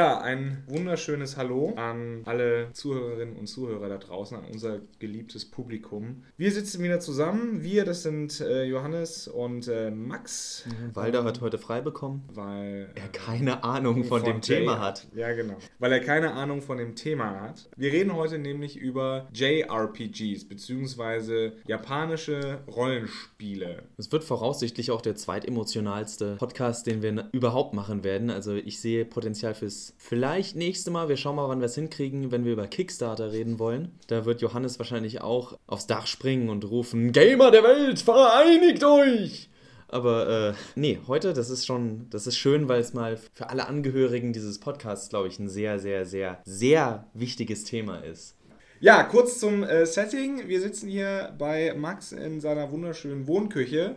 Ja, ein wunderschönes Hallo an alle Zuhörerinnen und Zuhörer da draußen, an unser geliebtes Publikum. Wir sitzen wieder zusammen. Wir, das sind äh, Johannes und äh, Max. Mhm, Walder hat heute frei bekommen, weil er keine Ahnung von, von dem Thema hat. Ja, genau. Weil er keine Ahnung von dem Thema hat. Wir reden heute nämlich über JRPGs, beziehungsweise japanische Rollenspiele. Es wird voraussichtlich auch der zweitemotionalste Podcast, den wir überhaupt machen werden. Also ich sehe Potenzial fürs vielleicht nächste Mal. Wir schauen mal, wann wir es hinkriegen, wenn wir über Kickstarter reden wollen. Da wird Johannes wahrscheinlich auch aufs Dach springen und rufen: Gamer der Welt, vereinigt euch! Aber äh, nee, heute, das ist schon, das ist schön, weil es mal für alle Angehörigen dieses Podcasts, glaube ich, ein sehr, sehr, sehr, sehr wichtiges Thema ist. Ja, kurz zum äh, Setting. Wir sitzen hier bei Max in seiner wunderschönen Wohnküche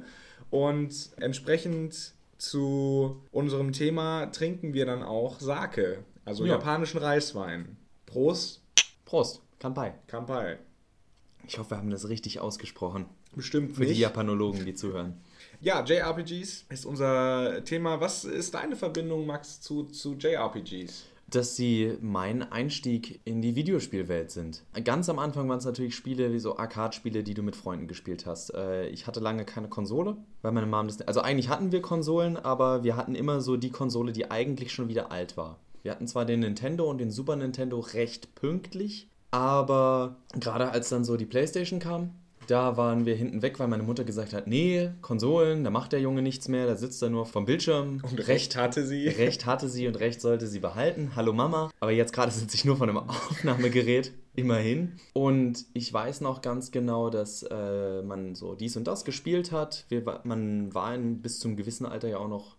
und entsprechend zu unserem Thema trinken wir dann auch Sake, also ja. japanischen Reiswein. Prost. Prost. Kampai. Kampai. Ich hoffe, wir haben das richtig ausgesprochen. Bestimmt Für nicht. die Japanologen, die zuhören. Ja, JRPGs ist unser Thema. Was ist deine Verbindung, Max, zu, zu JRPGs? Dass sie mein Einstieg in die Videospielwelt sind. Ganz am Anfang waren es natürlich Spiele wie so Arcade-Spiele, die du mit Freunden gespielt hast. Äh, ich hatte lange keine Konsole, weil meine Mom das. Also eigentlich hatten wir Konsolen, aber wir hatten immer so die Konsole, die eigentlich schon wieder alt war. Wir hatten zwar den Nintendo und den Super Nintendo recht pünktlich, aber gerade als dann so die PlayStation kam, da waren wir hinten weg, weil meine Mutter gesagt hat, nee, Konsolen, da macht der Junge nichts mehr, da sitzt er nur vom Bildschirm. Und Recht hatte sie. Recht hatte sie und Recht sollte sie behalten. Hallo Mama. Aber jetzt gerade sitze ich nur von einem Aufnahmegerät. Immerhin. Und ich weiß noch ganz genau, dass äh, man so dies und das gespielt hat. Wir, man war in, bis zum gewissen Alter ja auch noch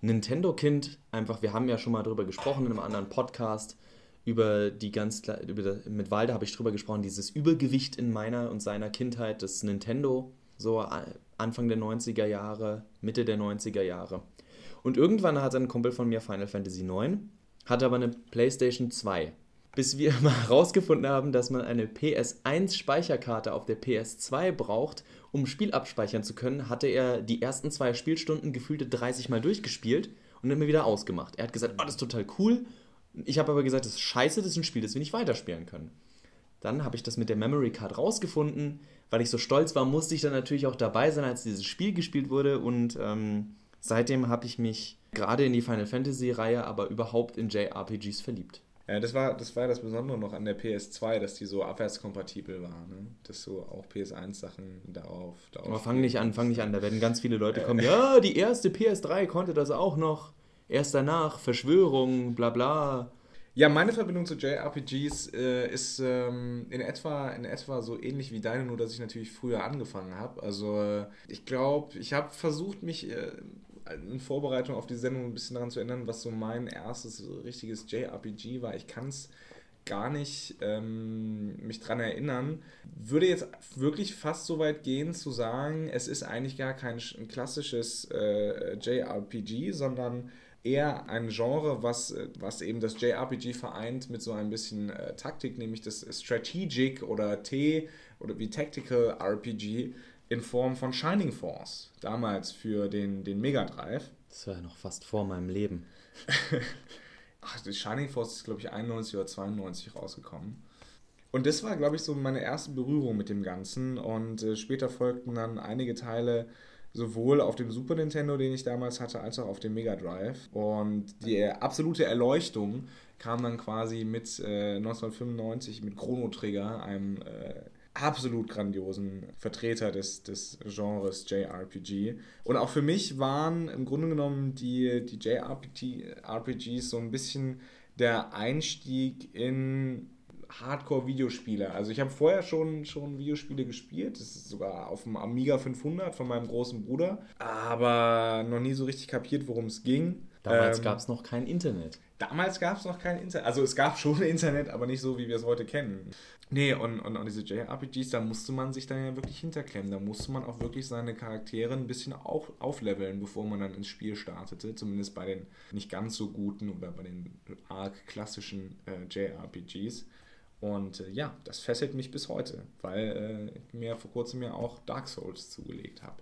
Nintendo-Kind. Einfach, wir haben ja schon mal drüber gesprochen in einem anderen Podcast über die ganz über mit Walde habe ich drüber gesprochen, dieses Übergewicht in meiner und seiner Kindheit, das Nintendo, so Anfang der 90er Jahre, Mitte der 90er Jahre. Und irgendwann hat ein Kumpel von mir Final Fantasy IX, hatte aber eine PlayStation 2. Bis wir mal herausgefunden haben, dass man eine PS1 Speicherkarte auf der PS2 braucht, um Spiel abspeichern zu können, hatte er die ersten zwei Spielstunden gefühlte 30 Mal durchgespielt und immer wieder ausgemacht. Er hat gesagt, oh, das ist total cool ich habe aber gesagt, das ist scheiße, das ist ein Spiel, das wir nicht weiterspielen können. Dann habe ich das mit der Memory Card rausgefunden. Weil ich so stolz war, musste ich dann natürlich auch dabei sein, als dieses Spiel gespielt wurde. Und ähm, seitdem habe ich mich gerade in die Final Fantasy-Reihe, aber überhaupt in JRPGs verliebt. Ja, das war, das war das Besondere noch an der PS2, dass die so abwärtskompatibel war, ne? Dass so auch PS1-Sachen darauf, darauf. Aber fang nicht an, fang nicht an, da werden ganz viele Leute kommen. Ja, die erste PS3 konnte das auch noch erst danach Verschwörung, bla bla. Ja, meine Verbindung zu JRPGs äh, ist ähm, in, etwa, in etwa so ähnlich wie deine, nur dass ich natürlich früher angefangen habe. Also äh, ich glaube, ich habe versucht, mich äh, in Vorbereitung auf die Sendung ein bisschen daran zu erinnern, was so mein erstes richtiges JRPG war. Ich kann es gar nicht ähm, mich dran erinnern. Würde jetzt wirklich fast so weit gehen zu sagen, es ist eigentlich gar kein klassisches äh, JRPG, sondern eher ein Genre, was, äh, was eben das JRPG vereint mit so ein bisschen äh, Taktik, nämlich das Strategic oder T oder wie Tactical RPG in Form von Shining Force, damals für den, den Mega Drive. Das war ja noch fast vor meinem Leben. Ach, das Shining Force ist, glaube ich, 91 oder 92 rausgekommen. Und das war, glaube ich, so meine erste Berührung mit dem Ganzen. Und äh, später folgten dann einige Teile sowohl auf dem Super Nintendo, den ich damals hatte, als auch auf dem Mega Drive. Und die absolute Erleuchtung kam dann quasi mit äh, 1995 mit Chrono Trigger, einem äh, absolut grandiosen Vertreter des, des Genres JRPG. Und auch für mich waren im Grunde genommen die, die JRPGs so ein bisschen der Einstieg in Hardcore-Videospieler. Also ich habe vorher schon, schon Videospiele gespielt, das ist sogar auf dem Amiga 500 von meinem großen Bruder, aber noch nie so richtig kapiert, worum es ging. Damals ähm, gab es noch kein Internet. Damals gab es noch kein Internet. Also es gab schon Internet, aber nicht so, wie wir es heute kennen. Nee, und, und, und diese JRPGs, da musste man sich dann ja wirklich hinterklemmen. Da musste man auch wirklich seine Charaktere ein bisschen auf, aufleveln, bevor man dann ins Spiel startete. Zumindest bei den nicht ganz so guten oder bei den arg klassischen äh, JRPGs. Und äh, ja, das fesselt mich bis heute, weil äh, ich mir vor kurzem ja auch Dark Souls zugelegt habe.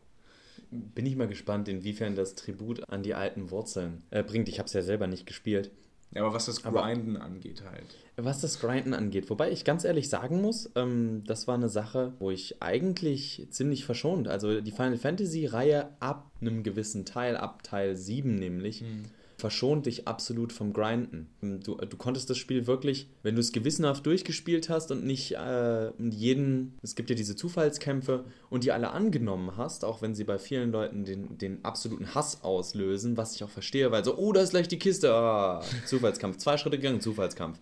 Bin ich mal gespannt, inwiefern das Tribut an die alten Wurzeln äh, bringt. Ich habe es ja selber nicht gespielt. Ja, aber was das Grinden aber, angeht halt. Was das Grinden angeht. Wobei ich ganz ehrlich sagen muss, ähm, das war eine Sache, wo ich eigentlich ziemlich verschont. Also die Final Fantasy-Reihe ab einem gewissen Teil, ab Teil 7 nämlich, mhm verschont dich absolut vom Grinden. Du, du konntest das Spiel wirklich, wenn du es gewissenhaft durchgespielt hast und nicht äh, jeden, es gibt ja diese Zufallskämpfe und die alle angenommen hast, auch wenn sie bei vielen Leuten den, den absoluten Hass auslösen, was ich auch verstehe, weil so, oh, da ist gleich die Kiste, ah, Zufallskampf, zwei Schritte gegangen, Zufallskampf.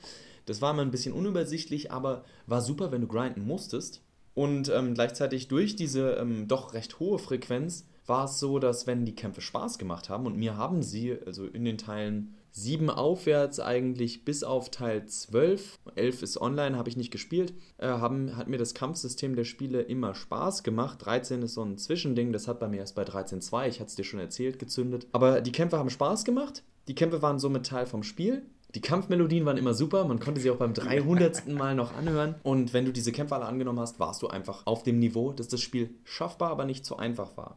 Das war immer ein bisschen unübersichtlich, aber war super, wenn du grinden musstest. Und ähm, gleichzeitig durch diese ähm, doch recht hohe Frequenz war es so, dass wenn die Kämpfe Spaß gemacht haben, und mir haben sie, also in den Teilen 7 aufwärts eigentlich bis auf Teil 12, 11 ist online, habe ich nicht gespielt, äh, haben, hat mir das Kampfsystem der Spiele immer Spaß gemacht. 13 ist so ein Zwischending, das hat bei mir erst bei 13.2, ich hatte es dir schon erzählt, gezündet. Aber die Kämpfe haben Spaß gemacht, die Kämpfe waren somit Teil vom Spiel. Die Kampfmelodien waren immer super, man konnte sie auch beim 300. Mal noch anhören. Und wenn du diese Kämpfe alle angenommen hast, warst du einfach auf dem Niveau, dass das Spiel schaffbar, aber nicht zu einfach war.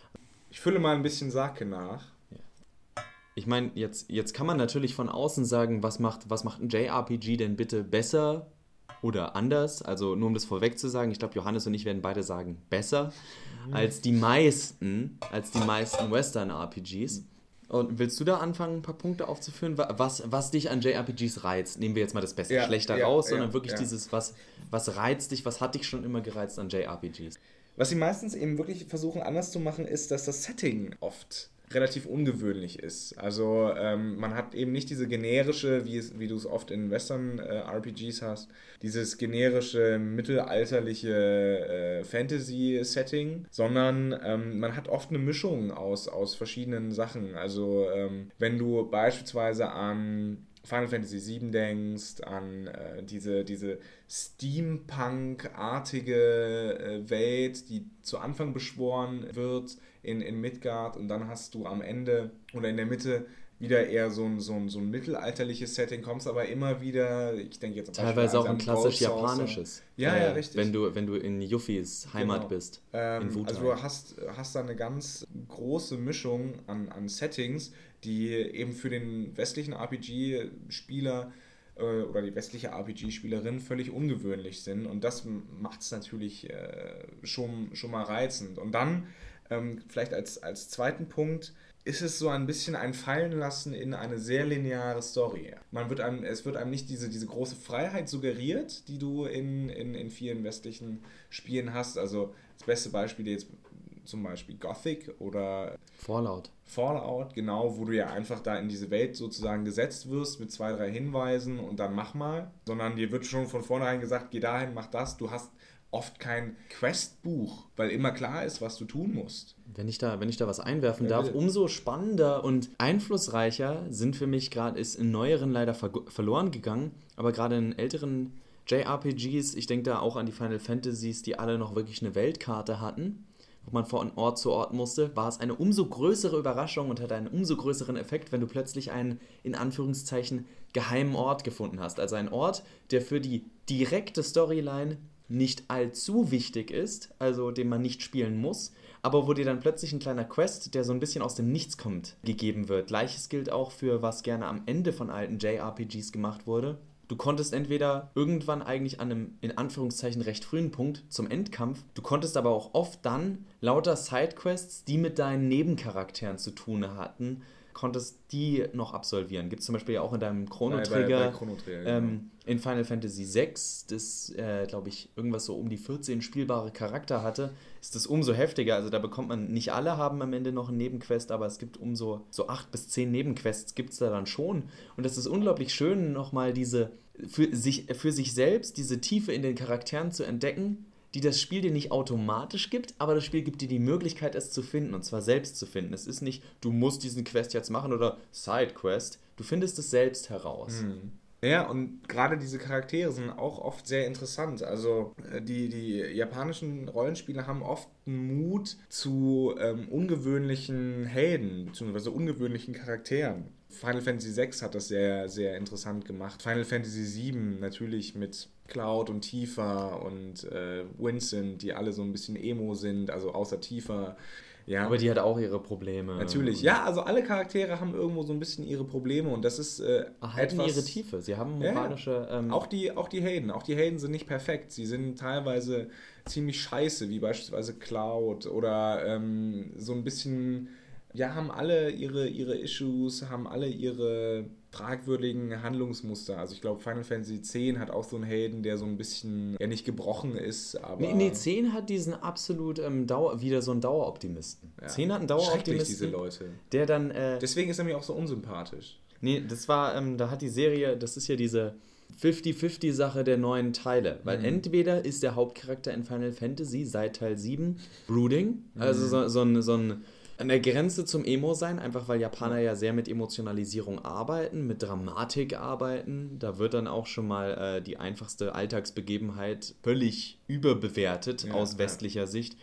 Ich fülle mal ein bisschen Sake nach. Ich meine, jetzt, jetzt kann man natürlich von außen sagen, was macht, was macht ein JRPG denn bitte besser oder anders? Also nur um das vorweg zu sagen, ich glaube, Johannes und ich werden beide sagen, besser mhm. als die meisten, als die meisten Western-RPGs. Und willst du da anfangen, ein paar Punkte aufzuführen, was, was dich an JRPGs reizt? Nehmen wir jetzt mal das Beste, ja, schlechter ja, raus, sondern wirklich dieses, was, was reizt dich, was hat dich schon immer gereizt an JRPGs? Was sie meistens eben wirklich versuchen anders zu machen, ist, dass das Setting oft relativ ungewöhnlich ist. Also ähm, man hat eben nicht diese generische, wie, es, wie du es oft in Western-RPGs äh, hast, dieses generische mittelalterliche äh, Fantasy-Setting, sondern ähm, man hat oft eine Mischung aus, aus verschiedenen Sachen. Also ähm, wenn du beispielsweise an Final Fantasy VII denkst, an äh, diese, diese Steampunk-artige äh, Welt, die zu Anfang beschworen wird in, in Midgard und dann hast du am Ende oder in der Mitte wieder eher so ein, so ein, so ein mittelalterliches Setting, kommst aber immer wieder, ich denke jetzt Teilweise auch ein klassisch japanisches. Ja, äh, ja, richtig. Wenn du, wenn du in Yufis Heimat genau. bist. Ähm, also du hast, hast da eine ganz große Mischung an, an Settings, die eben für den westlichen RPG-Spieler äh, oder die westliche RPG-Spielerin völlig ungewöhnlich sind. Und das macht es natürlich äh, schon, schon mal reizend. Und dann, ähm, vielleicht als, als zweiten Punkt, ist es so ein bisschen ein Fallenlassen in eine sehr lineare Story. Man wird einem, es wird einem nicht diese, diese große Freiheit suggeriert, die du in, in, in vielen westlichen Spielen hast. Also das beste Beispiel jetzt zum Beispiel Gothic oder Fallout. Fallout, genau, wo du ja einfach da in diese Welt sozusagen gesetzt wirst mit zwei, drei Hinweisen und dann mach mal, sondern dir wird schon von vornherein gesagt, geh dahin, mach das. Du hast oft kein Questbuch, weil immer klar ist, was du tun musst. Wenn ich da, wenn ich da was einwerfen ja, darf, umso spannender und einflussreicher sind für mich gerade, ist in neueren leider ver verloren gegangen, aber gerade in älteren JRPGs, ich denke da auch an die Final Fantasies, die alle noch wirklich eine Weltkarte hatten wo man von Ort zu Ort musste, war es eine umso größere Überraschung und hatte einen umso größeren Effekt, wenn du plötzlich einen, in Anführungszeichen, geheimen Ort gefunden hast. Also einen Ort, der für die direkte Storyline nicht allzu wichtig ist, also den man nicht spielen muss, aber wo dir dann plötzlich ein kleiner Quest, der so ein bisschen aus dem Nichts kommt, gegeben wird. Gleiches gilt auch für was gerne am Ende von alten JRPGs gemacht wurde. Du konntest entweder irgendwann eigentlich an einem in Anführungszeichen recht frühen Punkt zum Endkampf, du konntest aber auch oft dann lauter Sidequests, die mit deinen Nebencharakteren zu tun hatten, konntest die noch absolvieren. Gibt es zum Beispiel ja auch in deinem Chrono Trigger, -Trigger ähm, genau. in Final Fantasy VI, das, äh, glaube ich, irgendwas so um die 14 spielbare Charakter hatte, ist das umso heftiger. Also da bekommt man, nicht alle haben am Ende noch einen Nebenquest, aber es gibt umso so acht bis zehn Nebenquests gibt es da dann schon. Und das ist unglaublich schön, nochmal diese, für sich, für sich selbst diese Tiefe in den Charakteren zu entdecken die das Spiel dir nicht automatisch gibt, aber das Spiel gibt dir die Möglichkeit, es zu finden und zwar selbst zu finden. Es ist nicht, du musst diesen Quest jetzt machen oder Sidequest. Du findest es selbst heraus. Mhm. Ja, und gerade diese Charaktere sind auch oft sehr interessant. Also äh, die, die japanischen Rollenspiele haben oft einen Mut zu ähm, ungewöhnlichen Helden, beziehungsweise ungewöhnlichen Charakteren. Final Fantasy VI hat das sehr, sehr interessant gemacht. Final Fantasy VII natürlich mit Cloud und Tifa und äh, Winston, die alle so ein bisschen emo sind, also außer Tifa Ja. Aber die hat auch ihre Probleme. Natürlich. Ja, also alle Charaktere haben irgendwo so ein bisschen ihre Probleme und das ist äh, Erhalten etwas... ihre Tiefe. Sie haben Ja, ja. moralische. Ähm, Auch die, auch die Helden. Auch die Helden sind nicht perfekt. Sie sind teilweise ziemlich scheiße, wie beispielsweise Cloud oder ähm, so ein bisschen, ja, haben alle ihre, ihre Issues, haben alle ihre fragwürdigen Handlungsmuster. Also ich glaube, Final Fantasy X hat auch so einen Helden, der so ein bisschen, ja nicht gebrochen ist, aber... Nee, nee, 10 hat diesen absolut ähm, Dauer, wieder so einen Daueroptimisten. Ja. 10 hat einen Daueroptimisten, diese Leute. der dann. Äh, Deswegen ist er mir auch so unsympathisch. nee, das war, ähm, da hat die Serie, das ist ja diese 50-50-Sache der neuen Teile. Weil Mhm. entweder ist der Hauptcharakter in Final Fantasy seit Teil 7 Brooding, Mhm. also so, so ein. So ein an der Grenze zum Emo sein, einfach weil Japaner ja sehr mit Emotionalisierung arbeiten, mit Dramatik arbeiten. Da wird dann auch schon mal äh, die einfachste Alltagsbegebenheit völlig überbewertet Ja, aus ja. westlicher Sicht.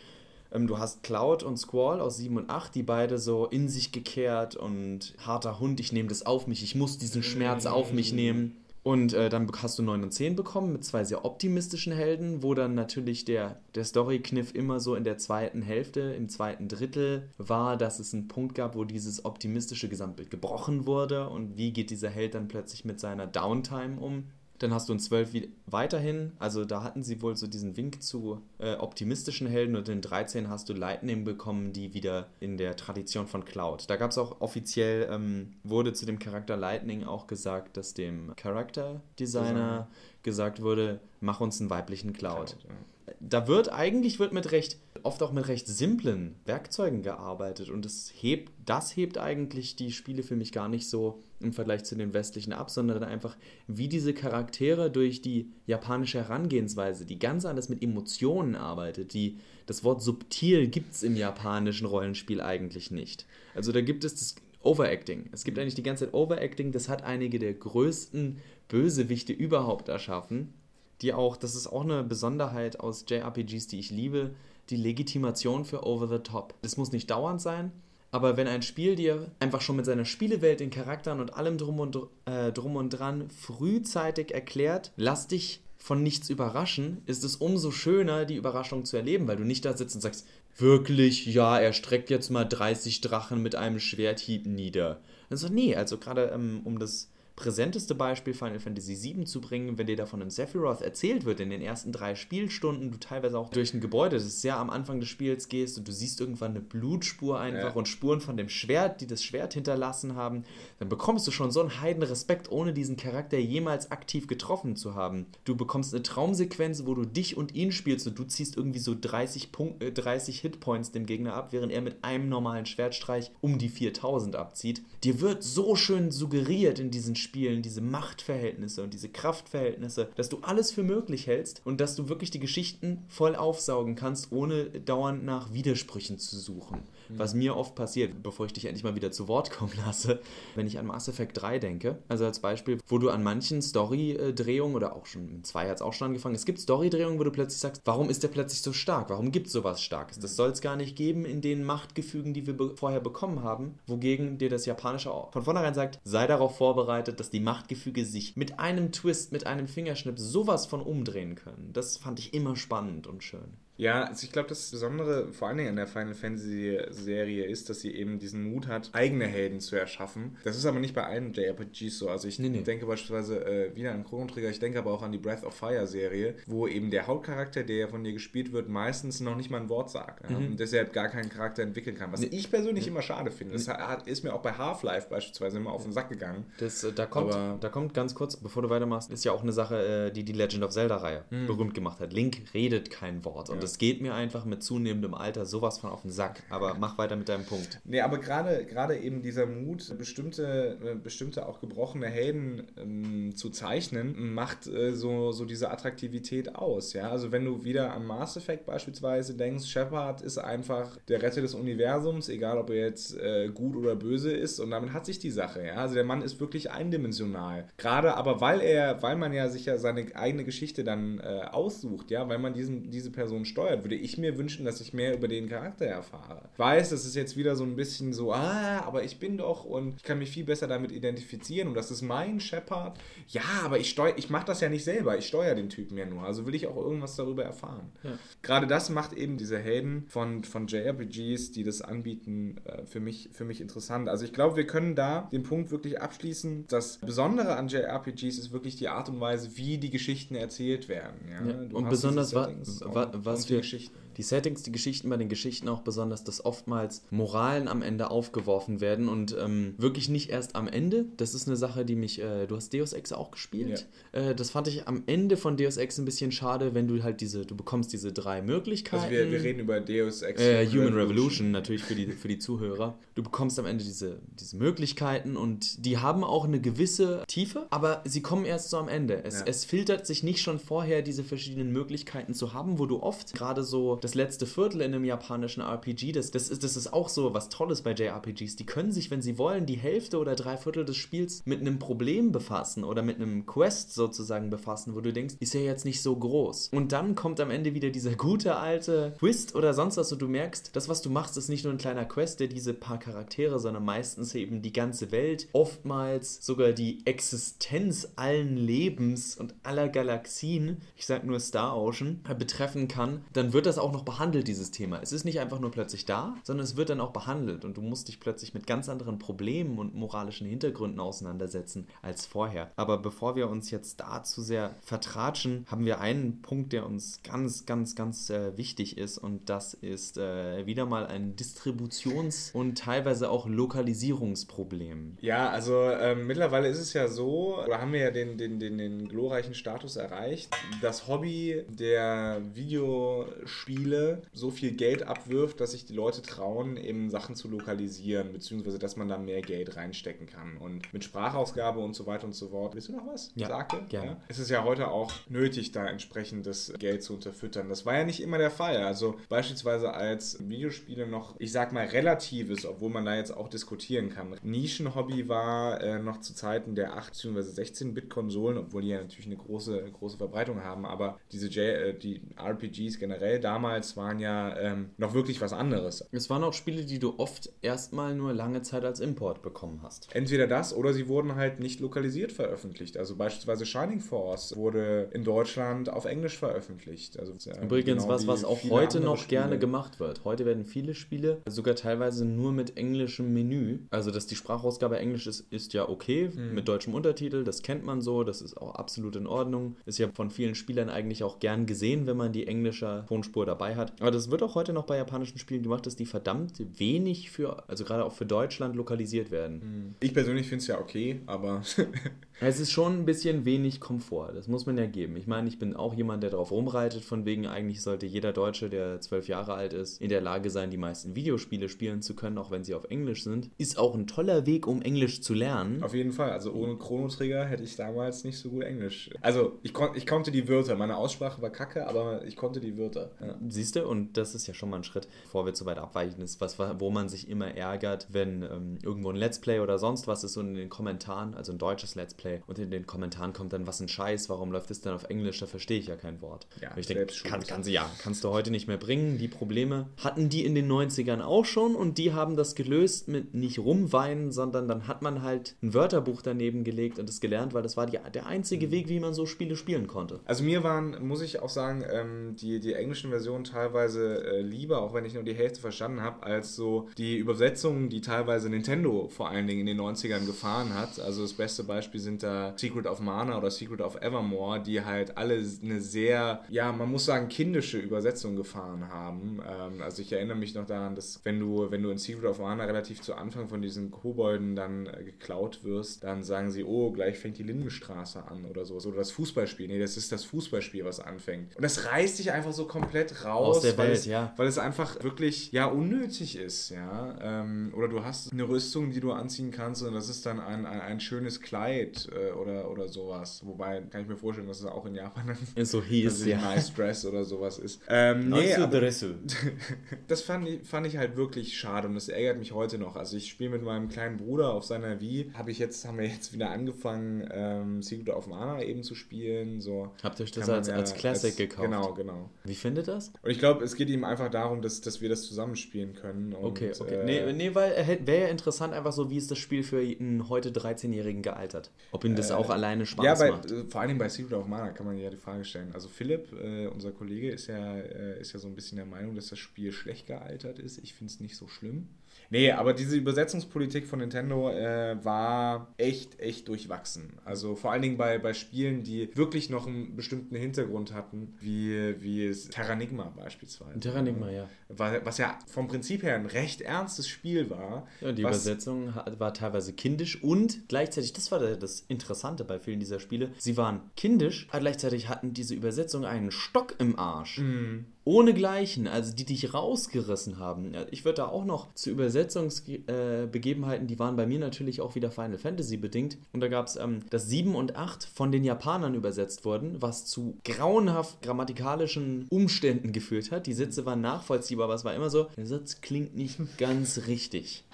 Ähm, du hast Cloud und Squall aus 7 und 8, die beide so in sich gekehrt und harter Hund, ich nehme das auf mich, ich muss diesen Schmerz auf mich nehmen. Und äh, dann hast du 9 und 10 bekommen mit zwei sehr optimistischen Helden, wo dann natürlich der, der Story-Kniff immer so in der zweiten Hälfte, im zweiten Drittel war, dass es einen Punkt gab, wo dieses optimistische Gesamtbild gebrochen wurde und wie geht dieser Held dann plötzlich mit seiner Downtime um. Dann hast du in 12 wie- weiterhin, also da hatten sie wohl so diesen Wink zu äh, optimistischen Helden und in 13 hast du Lightning bekommen, die wieder in der Tradition von Cloud. Da gab es auch offiziell, ähm, wurde zu dem Charakter Lightning auch gesagt, dass dem Character Designer Designer. gesagt wurde, mach uns einen weiblichen Cloud. Ja. Da wird eigentlich wird mit recht, oft auch mit recht simplen Werkzeugen gearbeitet und das hebt, das hebt eigentlich die Spiele für mich gar nicht so im Vergleich zu den westlichen ab, sondern einfach, wie diese Charaktere durch die japanische Herangehensweise, die ganz anders mit Emotionen arbeitet, die das Wort subtil gibt es im japanischen Rollenspiel eigentlich nicht. Also da gibt es das Overacting. Es gibt eigentlich die ganze Zeit Overacting, das hat einige der größten Bösewichte überhaupt erschaffen die auch, das ist auch eine Besonderheit aus JRPGs, die ich liebe, die Legitimation für Over the Top. Das muss nicht dauernd sein, aber wenn ein Spiel dir einfach schon mit seiner Spielewelt, den Charakteren und allem drum und, äh, drum und dran frühzeitig erklärt, lass dich von nichts überraschen, ist es umso schöner, die Überraschung zu erleben, weil du nicht da sitzt und sagst, wirklich, ja, er streckt jetzt mal 30 Drachen mit einem Schwerthieb nieder. Also nee, also gerade ähm, um das präsenteste Beispiel Final Fantasy VII zu bringen, wenn dir davon im Sephiroth erzählt wird, in den ersten drei Spielstunden, du teilweise auch durch ein Gebäude, das sehr am Anfang des Spiels gehst und du siehst irgendwann eine Blutspur einfach Ja. und Spuren von dem Schwert, die das Schwert hinterlassen haben, dann bekommst du schon so einen heiden Respekt, ohne diesen Charakter jemals aktiv getroffen zu haben. Du bekommst eine Traumsequenz, wo du dich und ihn spielst und du ziehst irgendwie so 30, Punkt, äh, 30 Hitpoints dem Gegner ab, während er mit einem normalen Schwertstreich um die 4000 abzieht. Dir wird so schön suggeriert in diesen Spielen, diese Machtverhältnisse und diese Kraftverhältnisse, dass du alles für möglich hältst und dass du wirklich die Geschichten voll aufsaugen kannst, ohne dauernd nach Widersprüchen zu suchen. Was mir oft passiert, bevor ich dich endlich mal wieder zu Wort kommen lasse, wenn ich an Mass Effect 3 denke, also als Beispiel, wo du an manchen Story-Drehungen oder auch schon in 2 hat es auch schon angefangen, es gibt Story-Drehungen, wo du plötzlich sagst, warum ist der plötzlich so stark? Warum gibt es sowas Starkes? Das soll es gar nicht geben in den Machtgefügen, die wir be vorher bekommen haben, wogegen dir das Japanische auch von vornherein sagt, sei darauf vorbereitet, dass die Machtgefüge sich mit einem Twist, mit einem Fingerschnipp sowas von umdrehen können. Das fand ich immer spannend und schön. Ja, also ich glaube, das Besondere vor allen Dingen an der Final Fantasy Serie ist, dass sie eben diesen Mut hat, eigene Helden zu erschaffen. Das ist aber nicht bei allen JRPGs so. Also ich Nee, nee. denke beispielsweise äh, wieder an Chrono Trigger, ich denke aber auch an die Breath of Fire Serie, wo eben der Hauptcharakter, der ja von dir gespielt wird, meistens noch nicht mal ein Wort sagt Mhm. und deshalb gar keinen Charakter entwickeln kann. Was ich persönlich immer schade finde. Das hat, ist mir auch bei Half-Life beispielsweise immer auf den Sack gegangen. Das, äh, da, kommt, Aber- da kommt ganz kurz, bevor du weitermachst, ist ja auch eine Sache, äh, die die Legend of Zelda-Reihe berühmt gemacht hat. Link redet kein Wort. Und Ja. Das geht mir einfach mit zunehmendem Alter sowas von auf den Sack. Aber mach weiter mit deinem Punkt. Nee, aber gerade gerade eben dieser Mut, bestimmte, äh, bestimmte auch gebrochene Helden ähm, zu zeichnen, macht äh, so, so diese Attraktivität aus. Ja? Also wenn du wieder an Mass Effect beispielsweise denkst, Shepard ist einfach der Retter des Universums, egal ob er jetzt äh, gut oder böse ist, und damit hat sich die Sache. Ja? Also der Mann ist wirklich eindimensional. Gerade aber weil er, weil man ja sich ja seine eigene Geschichte dann äh, aussucht, ja, weil man diesen, diese Person steuert, würde ich mir wünschen, dass ich mehr über den Charakter erfahre. Ich weiß, das ist jetzt wieder so ein bisschen so, ah, aber ich bin doch und ich kann mich viel besser damit identifizieren und das ist mein Shepard. Ja, aber ich steuere, ich mache das ja nicht selber, ich steuere den Typen ja nur. Also will ich auch irgendwas darüber erfahren. Ja. Gerade das macht eben diese Helden von, von JRPGs, die das anbieten, äh, für mich, für mich interessant. Also ich glaube, wir können da den Punkt wirklich abschließen. Das Besondere an JRPGs ist wirklich die Art und Weise, wie die Geschichten erzählt werden. Ja? Ja. Und besonders wa wa was wir Geschichten die Settings, die Geschichten bei den Geschichten auch besonders, dass oftmals Moralen am Ende aufgeworfen werden und ähm, wirklich nicht erst am Ende. Das ist eine Sache, die mich, äh, du hast Deus Ex auch gespielt. Ja. Äh, das fand ich am Ende von Deus Ex ein bisschen schade, wenn du halt diese, du bekommst diese drei Möglichkeiten. Also wir, wir reden über Deus Ex. Äh, Human Revolution. Revolution, natürlich für die, für die Zuhörer. Du bekommst am Ende diese, diese Möglichkeiten und die haben auch eine gewisse Tiefe, aber sie kommen erst so am Ende. Es, ja. es filtert sich nicht schon vorher, diese verschiedenen Möglichkeiten zu haben, wo du oft gerade so das letzte Viertel in einem japanischen RPG, das, das, ist, das ist auch so was Tolles bei JRPGs. Die können sich, wenn sie wollen, die Hälfte oder drei Viertel des Spiels mit einem Problem befassen oder mit einem Quest sozusagen befassen, wo du denkst, ist ja jetzt nicht so groß. Und dann kommt am Ende wieder dieser gute alte Twist oder sonst was und du merkst, das, was du machst, ist nicht nur ein kleiner Quest, der diese paar Charaktere, sondern meistens eben die ganze Welt, oftmals sogar die Existenz allen Lebens und aller Galaxien, ich sag nur Star Ocean, betreffen kann, dann wird das auch noch behandelt dieses Thema. Es ist nicht einfach nur plötzlich da, sondern es wird dann auch behandelt und du musst dich plötzlich mit ganz anderen Problemen und moralischen Hintergründen auseinandersetzen als vorher. Aber bevor wir uns jetzt da zu sehr vertratschen, haben wir einen Punkt, der uns ganz, ganz, ganz äh, wichtig ist und das ist äh, wieder mal ein Distributions- und teilweise auch Lokalisierungsproblem. Ja, also äh, mittlerweile ist es ja so, oder haben wir ja den, den, den, den glorreichen Status erreicht, das Hobby der Videospiele so viel Geld abwirft, dass sich die Leute trauen, eben Sachen zu lokalisieren, beziehungsweise dass man da mehr Geld reinstecken kann. Und mit Sprachausgabe und so weiter und so fort. Willst du noch was? Ja, Sagte? gerne. Ja? Es ist ja heute auch nötig, da entsprechend das Geld zu unterfüttern. Das war ja nicht immer der Fall. Also beispielsweise als Videospiele noch, ich sag mal, relatives, obwohl man da jetzt auch diskutieren kann. Nischenhobby war äh, noch zu Zeiten der 8 bzw. 16-Bit-Konsolen, obwohl die ja natürlich eine große, große Verbreitung haben, aber diese J äh, die RPGs generell damals waren waren ja ähm, noch wirklich was anderes. Es waren auch Spiele, die du oft erstmal nur lange Zeit als Import bekommen hast. Entweder das oder sie wurden halt nicht lokalisiert veröffentlicht. Also beispielsweise Shining Force wurde in Deutschland auf Englisch veröffentlicht. Also, äh, Übrigens genau was, was auch heute noch Spiele. gerne gemacht wird. Heute werden viele Spiele sogar teilweise nur mit englischem Menü. Also dass die Sprachausgabe Englisch ist, ist ja okay. Mhm. Mit deutschem Untertitel, das kennt man so, das ist auch absolut in Ordnung. Ist ja von vielen Spielern eigentlich auch gern gesehen, wenn man die englische Tonspur dabei hat. Aber das wird auch heute noch bei japanischen Spielen gemacht, dass die verdammt wenig für, also gerade auch für Deutschland lokalisiert werden. Hm. Ich persönlich finde es ja okay, aber. es ist schon ein bisschen wenig Komfort, das muss man ja geben. Ich meine, ich bin auch jemand, der darauf rumreitet, von wegen eigentlich sollte jeder Deutsche, der zwölf Jahre alt ist, in der Lage sein, die meisten Videospiele spielen zu können, auch wenn sie auf Englisch sind. Ist auch ein toller Weg, um Englisch zu lernen. Auf jeden Fall. Also ohne Chrono Trigger hätte ich damals nicht so gut Englisch. Also ich, kon ich konnte die Wörter. Meine Aussprache war kacke, aber ich konnte die Wörter. Ja. Siehst du, und das ist ja schon mal ein Schritt, bevor wir zu weit abweichen, ist was, wo man sich immer ärgert, wenn ähm, irgendwo ein Let's Play oder sonst was ist und in den Kommentaren, also ein deutsches Let's Play, und in den Kommentaren kommt dann was ein Scheiß, warum läuft es denn auf Englisch, da verstehe ich ja kein Wort. Ja, ich denke, kann, kann, ja, kannst du heute nicht mehr bringen. Die Probleme hatten die in den 90ern auch schon und die haben das gelöst mit nicht rumweinen, sondern dann hat man halt ein Wörterbuch daneben gelegt und es gelernt, weil das war die, der einzige mhm. Weg, wie man so Spiele spielen konnte. Also mir waren, muss ich auch sagen, ähm, die, die englischen Versionen teilweise äh, lieber, auch wenn ich nur die Hälfte verstanden habe, als so die Übersetzungen, die teilweise Nintendo vor allen Dingen in den 90ern gefahren hat. Also das beste Beispiel sind da Secret of Mana oder Secret of Evermore, die halt alle eine sehr, ja, man muss sagen, kindische Übersetzung gefahren haben. Ähm, also ich erinnere mich noch daran, dass wenn du, wenn du in Secret of Mana relativ zu Anfang von diesen Kobolden dann äh, geklaut wirst, dann sagen sie, oh, gleich fängt die Lindenstraße an oder sowas. Oder das Fußballspiel. Nee, das ist das Fußballspiel, was anfängt. Und das reißt dich einfach so komplett raus. Aus der Welt, es, ja. Weil es einfach wirklich, ja, unnötig ist, ja. Ähm, oder du hast eine Rüstung, die du anziehen kannst und das ist dann ein, ein, ein schönes Kleid Äh, oder, oder sowas. Wobei, kann ich mir vorstellen, dass es auch in Japan dann so hieß, ja. Nice Dress oder sowas ist. Ähm, nee, aber, das fand ich, fand ich halt wirklich schade und das ärgert mich heute noch. Also ich spiele mit meinem kleinen Bruder auf seiner Wii, habe ich jetzt, haben wir jetzt wieder angefangen, ähm, Secret of Mana eben zu spielen. So Habt ihr euch das als, ja, als Classic als, gekauft? Genau, genau. Wie findet das? Und ich glaube, es geht ihm einfach darum, dass, dass wir das zusammenspielen können. Und, okay, okay. Äh, nee, nee, weil wäre ja interessant einfach so, wie ist das Spiel für einen heute 13-Jährigen gealtert? Ob ihm das äh, auch alleine Spaß ja, bei, macht? Äh, vor allem bei Secret of Mana kann man ja die Frage stellen. Also Philipp, äh, unser Kollege, ist ja, äh, ist ja so ein bisschen der Meinung, dass das Spiel schlecht gealtert ist. Ich finde es nicht so schlimm. Nee, aber diese Übersetzungspolitik von Nintendo äh, war echt, echt durchwachsen. Also vor allen Dingen bei, bei Spielen, die wirklich noch einen bestimmten Hintergrund hatten, wie, wie Terranigma beispielsweise. Terranigma, ja. Was ja vom Prinzip her ein recht ernstes Spiel war. Ja, die Übersetzung war teilweise kindisch und gleichzeitig, das war das Interessante bei vielen dieser Spiele, sie waren kindisch, aber gleichzeitig hatten diese Übersetzung einen Stock im Arsch. Mhm ohnegleichen, also die dich rausgerissen haben. Ich würde da auch noch zu Übersetzungsbegebenheiten, die waren bei mir natürlich auch wieder Final Fantasy bedingt. Und da gab es, ähm, dass 7 und 8 von den Japanern übersetzt wurden, was zu grauenhaft grammatikalischen Umständen geführt hat. Die Sätze waren nachvollziehbar, aber es war immer so, der Satz klingt nicht ganz richtig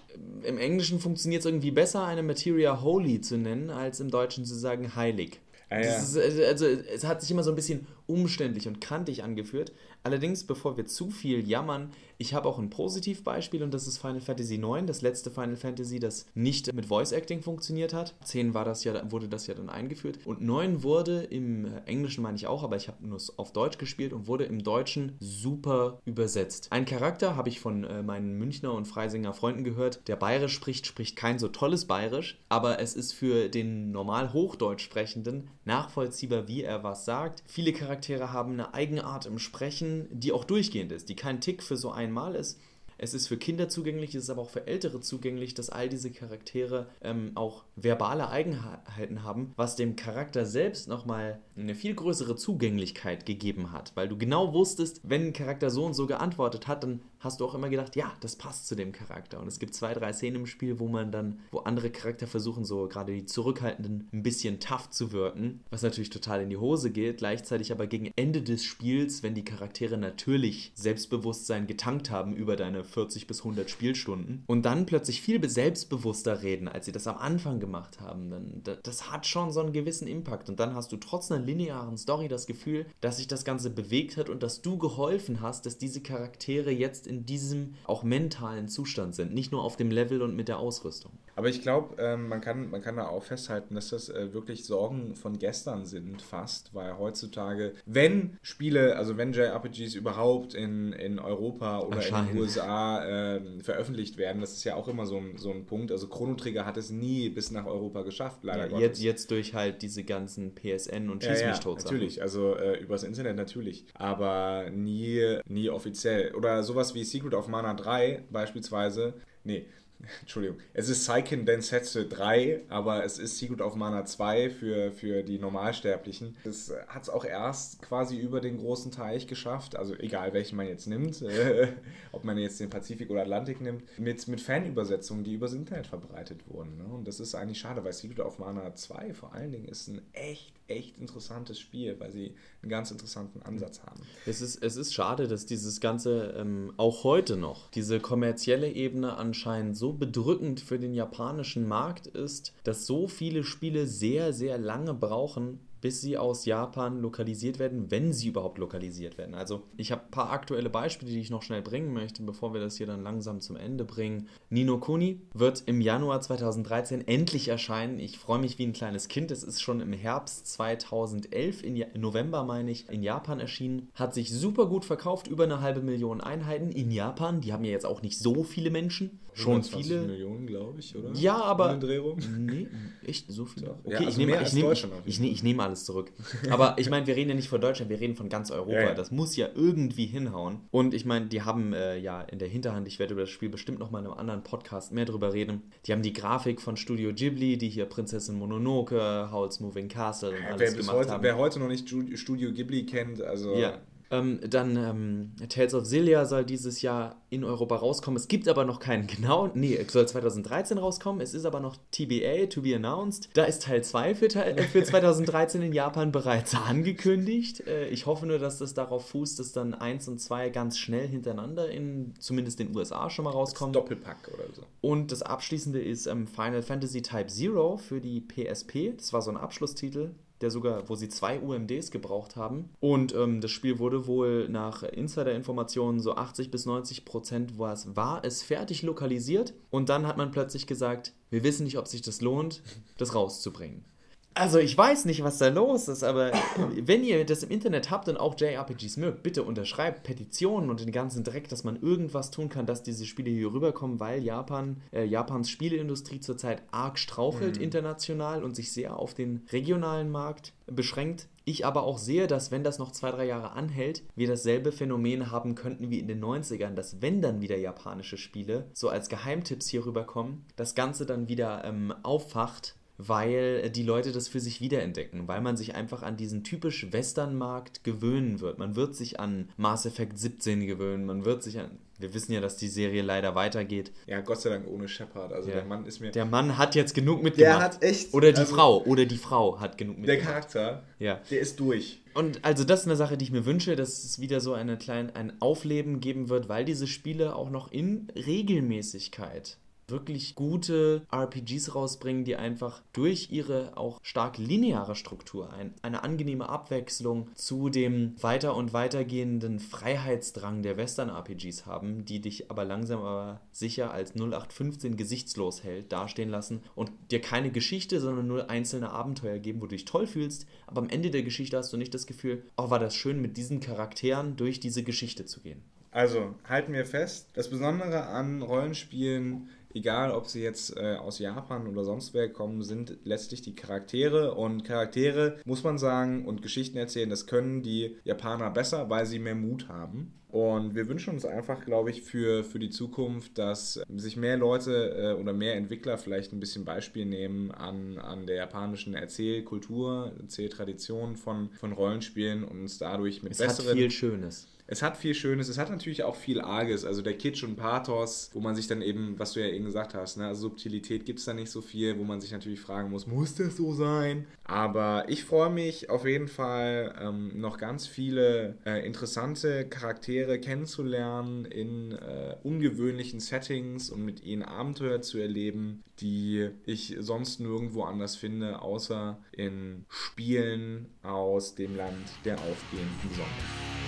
im Englischen funktioniert es irgendwie besser, eine Materia holy zu nennen, als im Deutschen zu sagen heilig. Ah, ja. ist, also es hat sich immer so ein bisschen umständlich und kantig angeführt. Allerdings, bevor wir zu viel jammern, ich habe auch ein Positivbeispiel und das ist Final Fantasy IX, das letzte Final Fantasy, das nicht mit Voice Acting funktioniert hat. 10 war das ja, wurde das ja dann eingeführt. Und 9 wurde im Englischen, meine ich auch, aber ich habe nur auf Deutsch gespielt und wurde im Deutschen super übersetzt. Ein Charakter habe ich von äh, meinen Münchner und Freisinger Freunden gehört, der Bayerisch spricht, spricht kein so tolles Bayerisch, aber es ist für den normal Hochdeutsch sprechenden nachvollziehbar, wie er was sagt. Viele Charaktere haben eine Eigenart im Sprechen, die auch durchgehend ist, die kein Tick für so einmal ist. Es ist für Kinder zugänglich, es ist aber auch für Ältere zugänglich, dass all diese Charaktere ähm, auch verbale Eigenheiten haben, was dem Charakter selbst nochmal eine viel größere Zugänglichkeit gegeben hat. Weil du genau wusstest, wenn ein Charakter so und so geantwortet hat, dann hast du auch immer gedacht, ja, das passt zu dem Charakter. Und es gibt zwei, drei Szenen im Spiel, wo man dann, wo andere Charakter versuchen, so gerade die Zurückhaltenden ein bisschen tough zu wirken, was natürlich total in die Hose geht. Gleichzeitig aber gegen Ende des Spiels, wenn die Charaktere natürlich Selbstbewusstsein getankt haben über deine 40 bis 100 Spielstunden und dann plötzlich viel selbstbewusster reden, als sie das am Anfang gemacht haben, dann das hat schon so einen gewissen Impact. Und dann hast du trotz einer linearen Story das Gefühl, dass sich das Ganze bewegt hat und dass du geholfen hast, dass diese Charaktere jetzt in diesem auch mentalen Zustand sind, nicht nur auf dem Level und mit der Ausrüstung. Aber ich glaube, ähm, man, kann, man kann da auch festhalten, dass das äh, wirklich Sorgen von gestern sind, fast, weil heutzutage, wenn Spiele, also wenn JRPGs überhaupt in, in Europa oder in den USA äh, veröffentlicht werden, das ist ja auch immer so ein, so ein Punkt. Also Chrono Trigger hat es nie bis nach Europa geschafft, leider ja, Gottes. Jetzt, jetzt durch halt diese ganzen PSN und Schieß ja, ja, Natürlich, also äh, übers Internet natürlich, aber nie, nie offiziell. Oder sowas wie Secret of Mana 3 beispielsweise. Nee, Entschuldigung, es ist Seiken Densetsu 3, aber es ist Secret of Mana 2 für, für die Normalsterblichen. Das hat es auch erst quasi über den großen Teich geschafft, also egal welchen man jetzt nimmt, ob man jetzt den Pazifik oder Atlantik nimmt, mit, mit Fanübersetzungen, die übers Internet verbreitet wurden. Ne? Und das ist eigentlich schade, weil Secret of Mana 2 vor allen Dingen ist ein echt, echt interessantes Spiel, weil sie einen ganz interessanten Ansatz haben. Es ist, es ist schade, dass dieses Ganze ähm, auch heute noch, diese kommerzielle Ebene anscheinend so bedrückend für den japanischen Markt ist, dass so viele Spiele sehr, sehr lange brauchen, bis sie aus Japan lokalisiert werden, wenn sie überhaupt lokalisiert werden. Also ich habe ein paar aktuelle Beispiele, die ich noch schnell bringen möchte, bevor wir das hier dann langsam zum Ende bringen. Nino Kuni wird im Januar 2013 endlich erscheinen. Ich freue mich wie ein kleines Kind. Es ist schon im Herbst 2011, in November meine ich, in Japan erschienen. Hat sich super gut verkauft, über eine halbe Million Einheiten in Japan. Die haben ja jetzt auch nicht so viele Menschen. Schon viele. Millionen, glaube ich, oder? Ja, aber. Nee, echt so viele. Okay, ja, also ich nehme ich nehm, ich, ich, ich nehm alles zurück. Aber ich meine, wir reden ja nicht von Deutschland, wir reden von ganz Europa. Ja, ja. Das muss ja irgendwie hinhauen. Und ich meine, die haben äh, ja in der Hinterhand, ich werde über das Spiel bestimmt nochmal in einem anderen Podcast mehr drüber reden. Die haben die Grafik von Studio Ghibli, die hier Prinzessin Mononoke, Howl's Moving Castle und alles wer gemacht heute, haben. Wer heute noch nicht Studio Ghibli kennt, also. Ja Ähm, dann ähm, Tales of Zillia soll dieses Jahr in Europa rauskommen. Es gibt aber noch keinen genauen. Nee, es soll 2013 rauskommen. Es ist aber noch TBA, to be announced. Da ist Teil 2 für, für 2013 in Japan bereits angekündigt. Äh, ich hoffe nur, dass das darauf fußt, dass dann 1 und 2 ganz schnell hintereinander in zumindest den USA schon mal rauskommen. Doppelpack oder so. Und das abschließende ist ähm, Final Fantasy Type Zero für die PSP. Das war so ein Abschlusstitel der sogar, wo sie zwei UMDs gebraucht haben. Und ähm, das Spiel wurde wohl nach Insider-Informationen so 80 bis 90 Prozent war es, war es fertig lokalisiert. Und dann hat man plötzlich gesagt, wir wissen nicht, ob sich das lohnt, das rauszubringen. Also ich weiß nicht, was da los ist, aber wenn ihr das im Internet habt und auch JRPGs mögt, bitte unterschreibt Petitionen und den ganzen Dreck, dass man irgendwas tun kann, dass diese Spiele hier rüberkommen, weil Japan, äh, Japans Spieleindustrie zurzeit arg strauchelt mhm. international und sich sehr auf den regionalen Markt beschränkt. Ich aber auch sehe, dass wenn das noch zwei, drei Jahre anhält, wir dasselbe Phänomen haben könnten wie in den 90ern, dass wenn dann wieder japanische Spiele so als Geheimtipps hier rüberkommen, das Ganze dann wieder ähm, auffacht weil die Leute das für sich wiederentdecken, weil man sich einfach an diesen typisch Westernmarkt gewöhnen wird. Man wird sich an Mass Effect 17 gewöhnen, man wird sich an. Wir wissen ja, dass die Serie leider weitergeht. Ja, Gott sei Dank ohne Shepard. Also ja. der Mann ist mir. Der Mann hat jetzt genug mitgemacht. Der hat echt. Oder die also Frau. Oder die Frau hat genug mitgemacht. Der Charakter. Ja. Der ist durch. Und also das ist eine Sache, die ich mir wünsche, dass es wieder so eine kleine, ein Aufleben geben wird, weil diese Spiele auch noch in Regelmäßigkeit wirklich gute RPGs rausbringen, die einfach durch ihre auch stark lineare Struktur ein, eine angenehme Abwechslung zu dem weiter und weitergehenden Freiheitsdrang der Western-RPGs haben, die dich aber langsam aber sicher als 0815 gesichtslos hält, dastehen lassen und dir keine Geschichte, sondern nur einzelne Abenteuer geben, wo du dich toll fühlst, aber am Ende der Geschichte hast du nicht das Gefühl, oh, war das schön, mit diesen Charakteren durch diese Geschichte zu gehen. Also, halten wir fest, das Besondere an Rollenspielen egal ob sie jetzt äh, aus Japan oder sonst wer kommen, sind letztlich die Charaktere. Und Charaktere, muss man sagen, und Geschichten erzählen, das können die Japaner besser, weil sie mehr Mut haben. Und wir wünschen uns einfach, glaube ich, für, für die Zukunft, dass sich mehr Leute äh, oder mehr Entwickler vielleicht ein bisschen Beispiel nehmen an, an der japanischen Erzählkultur, Erzähltradition von, von Rollenspielen und uns dadurch mit es besseren... Es hat viel Schönes es hat viel Schönes, es hat natürlich auch viel Arges, also der Kitsch und Pathos, wo man sich dann eben, was du ja eben gesagt hast, ne, also Subtilität gibt es da nicht so viel, wo man sich natürlich fragen muss, muss das so sein? Aber ich freue mich auf jeden Fall ähm, noch ganz viele äh, interessante Charaktere kennenzulernen in äh, ungewöhnlichen Settings und mit ihnen Abenteuer zu erleben, die ich sonst nirgendwo anders finde, außer in Spielen aus dem Land der aufgehenden Sonne.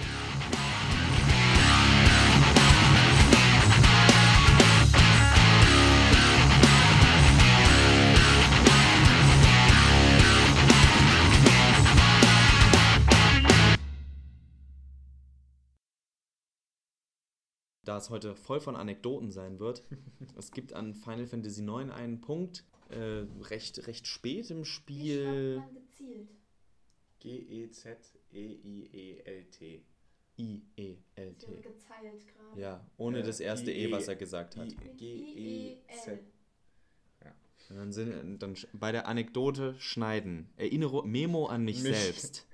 Da es heute voll von Anekdoten sein wird. es gibt an Final Fantasy IX einen Punkt, äh, recht, recht spät im Spiel. G-E-Z-E-I-E-L-T. I-E-L-T. Ja, ohne ja, das erste E, was er gesagt hat. G-E-Z. Ja. dann, sind, dann bei der Anekdote schneiden. Erinnerung, Memo an mich, mich. selbst.